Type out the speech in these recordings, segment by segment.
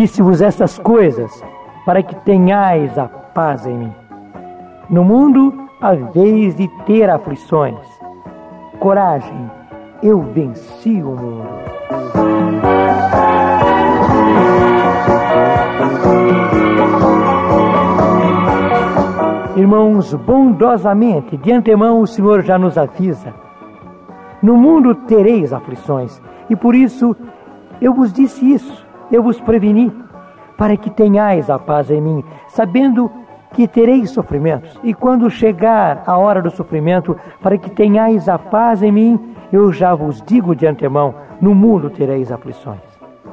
Disse-vos estas coisas para que tenhais a paz em mim. No mundo haveis de ter aflições. Coragem, eu venci o mundo. Irmãos, bondosamente, de antemão o Senhor já nos avisa: no mundo tereis aflições, e por isso eu vos disse isso, eu vos preveni, para que tenhais a paz em mim, sabendo que tereis sofrimentos. E quando chegar a hora do sofrimento, para que tenhais a paz em mim, eu já vos digo de antemão: no mundo tereis aflições.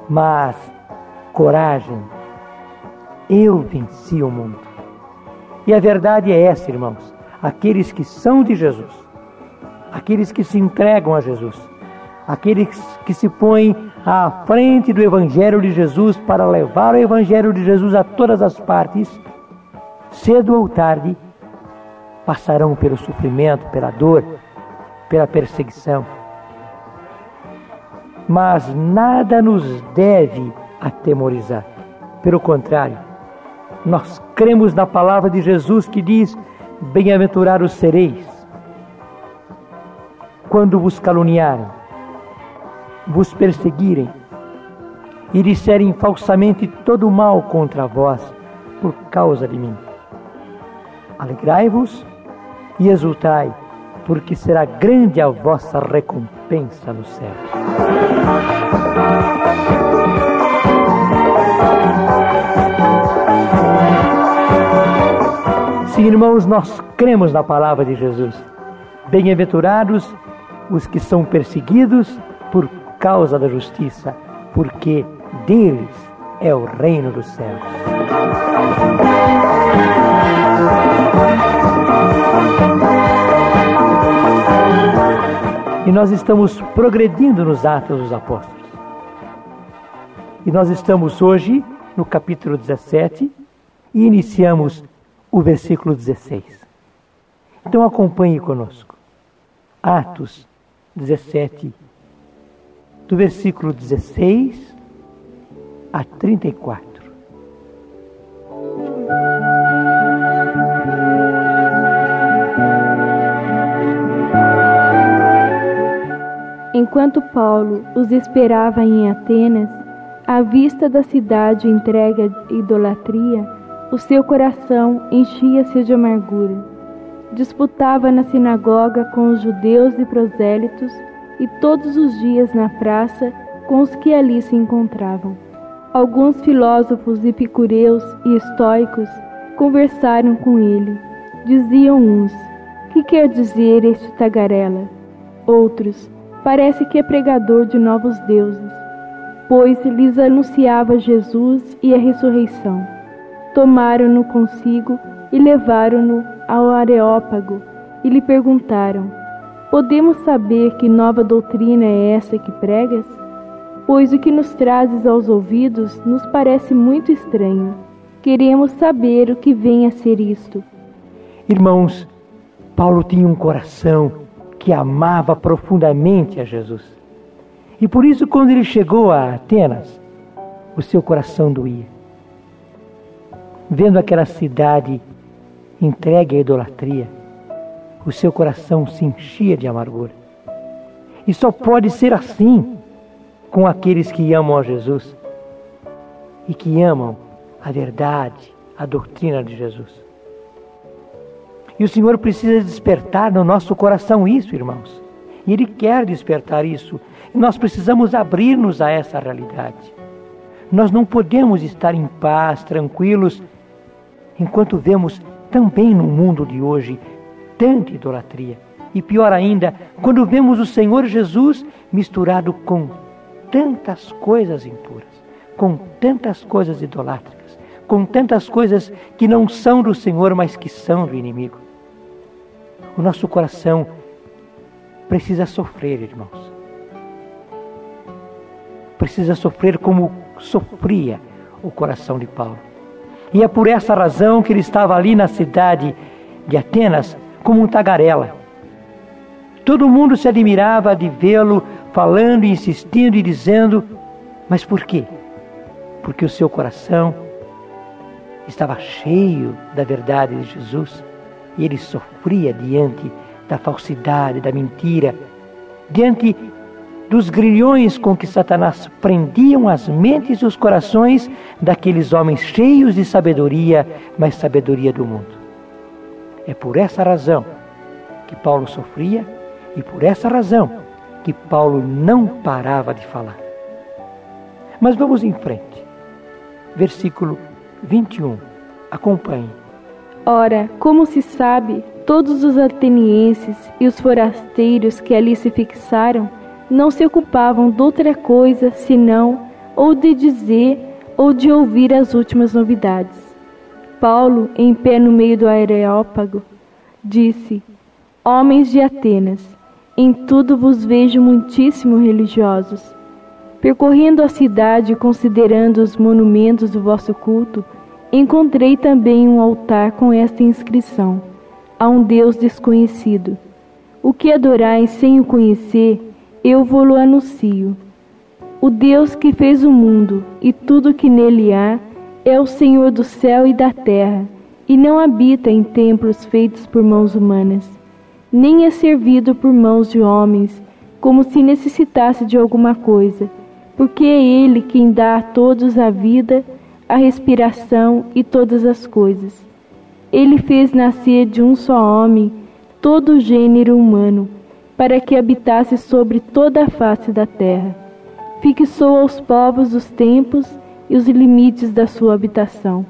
Mas, coragem, eu venci o mundo. E a verdade é essa, irmãos: aqueles que são de Jesus, aqueles que se entregam a Jesus, aqueles que se põem à frente do Evangelho de Jesus para levar o Evangelho de Jesus a todas as partes, cedo ou tarde, passarão pelo sofrimento, pela dor, pela perseguição. Mas nada nos deve atemorizar. Pelo contrário, nós cremos na palavra de Jesus que diz: Bem-aventurados sereis quando vos caluniarem, vos perseguirem e disserem falsamente todo mal contra vós por causa de mim. Alegrai-vos e exultai, porque será grande a vossa recompensa no céu. Sim, irmãos, nós cremos na palavra de Jesus. Bem-aventurados os que são perseguidos por causa da justiça, porque deles é o reino dos céus. E nós estamos progredindo nos Atos dos Apóstolos. E nós estamos hoje no capítulo 17 e iniciamos o versículo 16. Então acompanhe conosco. Atos 17, do versículo 16 a 34. Enquanto Paulo os esperava em Atenas, à vista da cidade entregue à idolatria, o seu coração enchia-se de amargura. Disputava na sinagoga com os judeus e prosélitos e todos os dias na praça com os que ali se encontravam. Alguns filósofos epicureus e estoicos conversaram com ele. Diziam uns: Que quer dizer este tagarela? Outros: Parece que é pregador de novos deuses, pois lhes anunciava Jesus e a ressurreição tomaram-no consigo e levaram-no ao Areópago e lhe perguntaram: Podemos saber que nova doutrina é essa que pregas? Pois o que nos trazes aos ouvidos nos parece muito estranho. Queremos saber o que vem a ser isto. Irmãos, Paulo tinha um coração que amava profundamente a Jesus. E por isso, quando ele chegou a Atenas, o seu coração doía vendo aquela cidade entregue à idolatria, o seu coração se enchia de amargura. E só pode ser assim com aqueles que amam a Jesus e que amam a verdade, a doutrina de Jesus. E o Senhor precisa despertar no nosso coração isso, irmãos. E Ele quer despertar isso. E nós precisamos abrir-nos a essa realidade. Nós não podemos estar em paz, tranquilos, enquanto vemos também no mundo de hoje tanta idolatria. E pior ainda, quando vemos o Senhor Jesus misturado com tantas coisas impuras, com tantas coisas idolátricas, com tantas coisas que não são do Senhor, mas que são do inimigo. O nosso coração precisa sofrer, irmãos. Precisa sofrer como sofria o coração de Paulo. E é por essa razão que ele estava ali na cidade de Atenas como um tagarela. Todo mundo se admirava de vê-lo falando, insistindo e dizendo: Mas por quê? porque o seu coração estava cheio da verdade de Jesus e ele sofria diante da falsidade, da mentira, diante dos grilhões com que Satanás prendiam as mentes e os corações daqueles homens cheios de sabedoria, mas sabedoria do mundo. É por essa razão que Paulo sofria e por essa razão que Paulo não parava de falar. Mas vamos em frente. Versículo 21. Acompanhe. Ora, como se sabe, todos os atenienses e os forasteiros que ali se fixaram não se ocupavam de outra coisa senão ou de dizer ou de ouvir as últimas novidades. Paulo, em pé no meio do areópago, disse: Homens de Atenas, em tudo vos vejo muitíssimo religiosos. Percorrendo a cidade e considerando os monumentos do vosso culto, encontrei também um altar com esta inscrição: A um Deus desconhecido. O que adorais sem o conhecer, eu vou-lo anuncio. O Deus que fez o mundo e tudo que nele há é o Senhor do céu e da terra, e não habita em templos feitos por mãos humanas, nem é servido por mãos de homens, como se necessitasse de alguma coisa, porque é Ele quem dá a todos a vida, a respiração e todas as coisas. Ele fez nascer de um só homem todo o gênero humano para que habitasse sobre toda a face da terra. Fixou aos povos os tempos e os limites da sua habitação.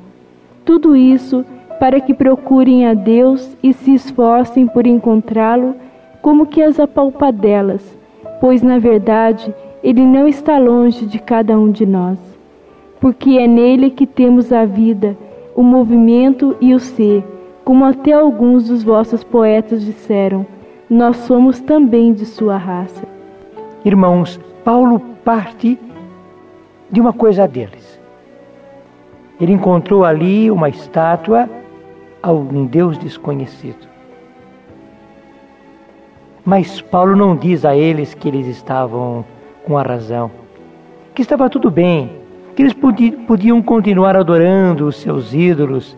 Tudo isso para que procurem a Deus e se esforcem por encontrá-lo, como que as apalpadelas, pois na verdade ele não está longe de cada um de nós. Porque é nele que temos a vida, o movimento e o ser, como até alguns dos vossos poetas disseram nós somos também de sua raça. Irmãos, Paulo parte de uma coisa deles. Ele encontrou ali uma estátua a um Deus desconhecido. Mas Paulo não diz a eles que eles estavam com a razão, que estava tudo bem, que eles podiam continuar adorando os seus ídolos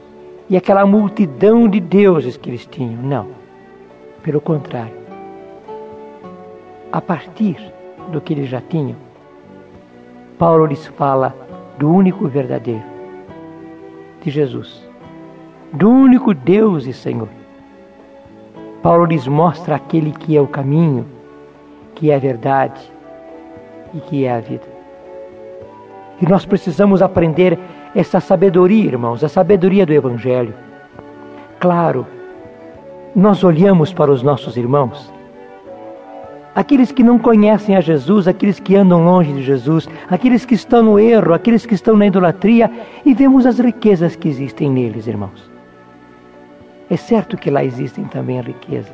e aquela multidão de deuses que eles tinham. Não. Pelo contrário, a partir do que eles já tinham, Paulo lhes fala do único verdadeiro, de Jesus, do único Deus e Senhor. Paulo lhes mostra aquele que é o caminho, que é a verdade e que é a vida. E nós precisamos aprender essa sabedoria, irmãos, a sabedoria do Evangelho. Claro, nós olhamos para os nossos irmãos, aqueles que não conhecem a Jesus, aqueles que andam longe de Jesus, aqueles que estão no erro, aqueles que estão na idolatria, e vemos as riquezas que existem neles, irmãos. É certo que lá existem também riquezas.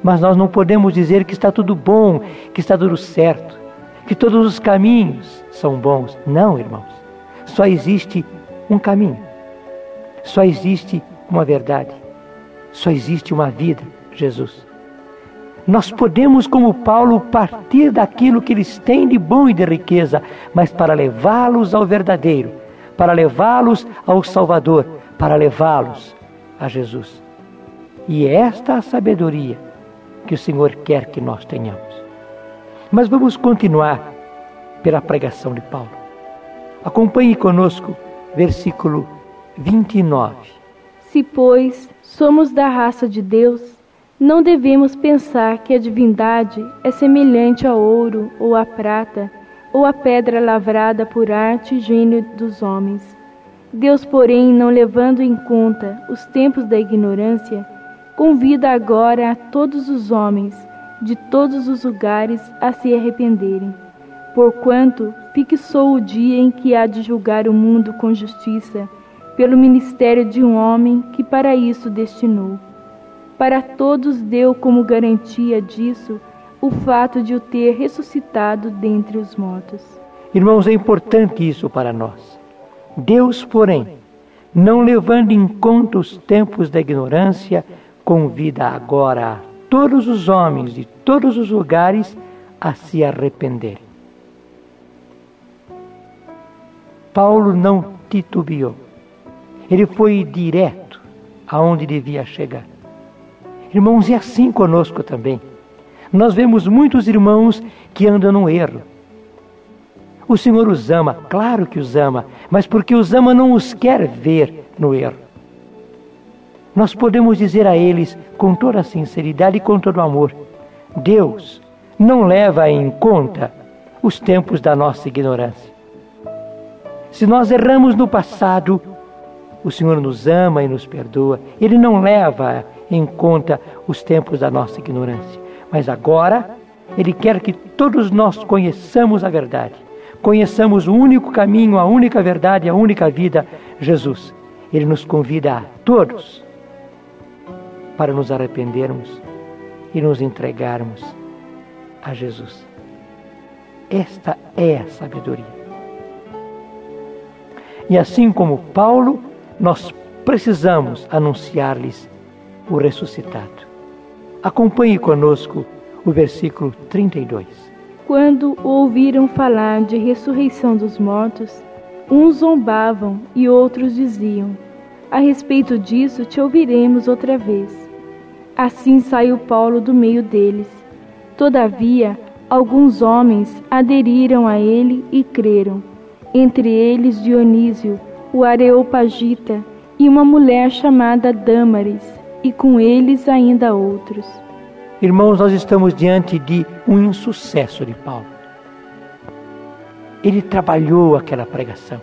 Mas nós não podemos dizer que está tudo bom, que está tudo certo, que todos os caminhos são bons. Não, irmãos. Só existe um caminho. Só existe uma verdade. Só existe uma vida, Jesus. Nós podemos, como Paulo, partir daquilo que eles têm de bom e de riqueza, mas para levá-los ao verdadeiro, para levá-los ao Salvador, para levá-los a Jesus. E é esta a sabedoria que o Senhor quer que nós tenhamos. Mas vamos continuar pela pregação de Paulo. Acompanhe conosco, versículo 29. Se, pois, somos da raça de Deus, não devemos pensar que a divindade é semelhante ao ouro ou à prata ou à pedra lavrada por arte e gênio dos homens. Deus, porém, não levando em conta os tempos da ignorância, convida agora a todos os homens de todos os lugares a se arrependerem. Porquanto fixou o dia em que há de julgar o mundo com justiça pelo ministério de um homem que para isso destinou. Para todos deu como garantia disso o fato de o ter ressuscitado dentre os mortos. Irmãos, é importante isso para nós. Deus, porém, não levando em conta os tempos da ignorância, convida agora todos os homens de todos os lugares a se arrependerem. Paulo não titubeou. Ele foi direto aonde devia chegar. Irmãos, é assim conosco também. Nós vemos muitos irmãos que andam no erro. O Senhor os ama, claro que os ama, mas porque os ama não os quer ver no erro. Nós podemos dizer a eles com toda a sinceridade e com todo o amor: Deus não leva em conta os tempos da nossa ignorância. Se nós erramos no passado, o Senhor nos ama e nos perdoa. Ele não leva em conta os tempos da nossa ignorância. Mas agora, Ele quer que todos nós conheçamos a verdade. Conheçamos o único caminho, a única verdade, a única vida, Jesus. Ele nos convida a todos para nos arrependermos e nos entregarmos a Jesus. Esta é a sabedoria. E assim como Paulo, nós precisamos anunciar-lhes o ressuscitado. Acompanhe conosco o versículo 32. Quando ouviram falar de ressurreição dos mortos, uns zombavam e outros diziam: A respeito disso te ouviremos outra vez. Assim saiu Paulo do meio deles. Todavia, alguns homens aderiram a ele e creram entre eles Dionísio, o Areopagita, e uma mulher chamada Dâmaris, e com eles ainda outros. Irmãos, nós estamos diante de um insucesso de Paulo. Ele trabalhou aquela pregação.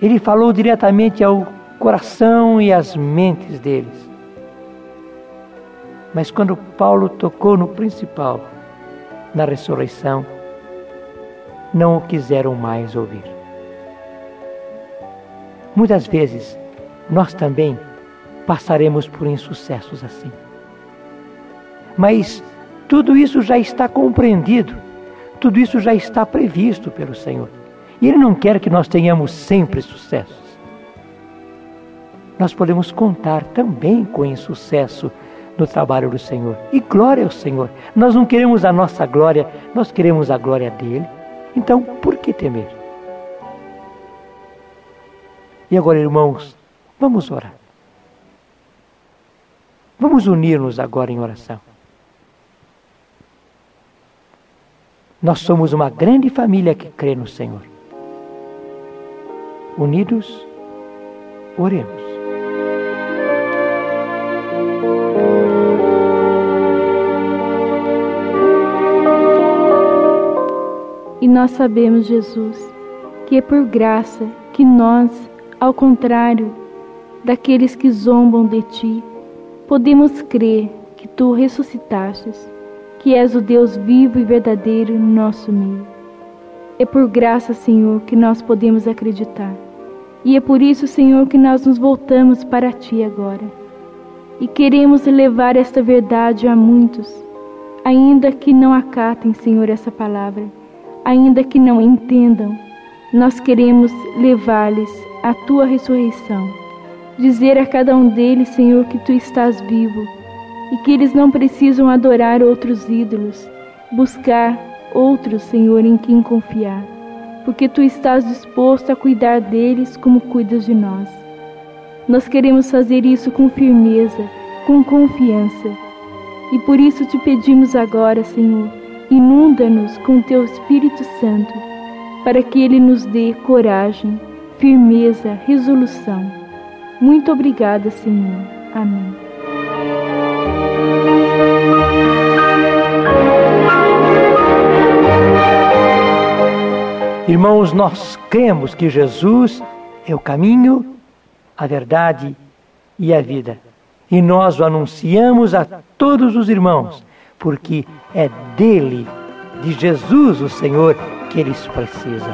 Ele falou diretamente ao coração e às mentes deles. Mas quando Paulo tocou no principal, na ressurreição, não o quiseram mais ouvir. Muitas vezes nós também passaremos por insucessos assim. Mas tudo isso já está compreendido, tudo isso já está previsto pelo Senhor. E Ele não quer que nós tenhamos sempre sucessos. Nós podemos contar também com insucesso no trabalho do Senhor. E glória ao Senhor. Nós não queremos a nossa glória, nós queremos a glória dele. Então, por que temer? E agora, irmãos, vamos orar. Vamos unir-nos agora em oração. Nós somos uma grande família que crê no Senhor. Unidos, oremos. E nós sabemos, Jesus, que é por graça que nós, ao contrário daqueles que zombam de ti, podemos crer que tu ressuscitastes, que és o Deus vivo e verdadeiro no nosso meio. É por graça, Senhor, que nós podemos acreditar. E é por isso, Senhor, que nós nos voltamos para ti agora. E queremos levar esta verdade a muitos, ainda que não acatem, Senhor, essa palavra ainda que não entendam, nós queremos levar-lhes a tua ressurreição. Dizer a cada um deles, Senhor, que tu estás vivo e que eles não precisam adorar outros ídolos, buscar outros, Senhor, em quem confiar, porque tu estás disposto a cuidar deles como cuidas de nós. Nós queremos fazer isso com firmeza, com confiança. E por isso te pedimos agora, Senhor, Inunda-nos com teu Espírito Santo, para que ele nos dê coragem, firmeza, resolução. Muito obrigada, Senhor. Amém. Irmãos, nós cremos que Jesus é o caminho, a verdade e a vida. E nós o anunciamos a todos os irmãos porque é dele, de Jesus o Senhor, que eles precisam.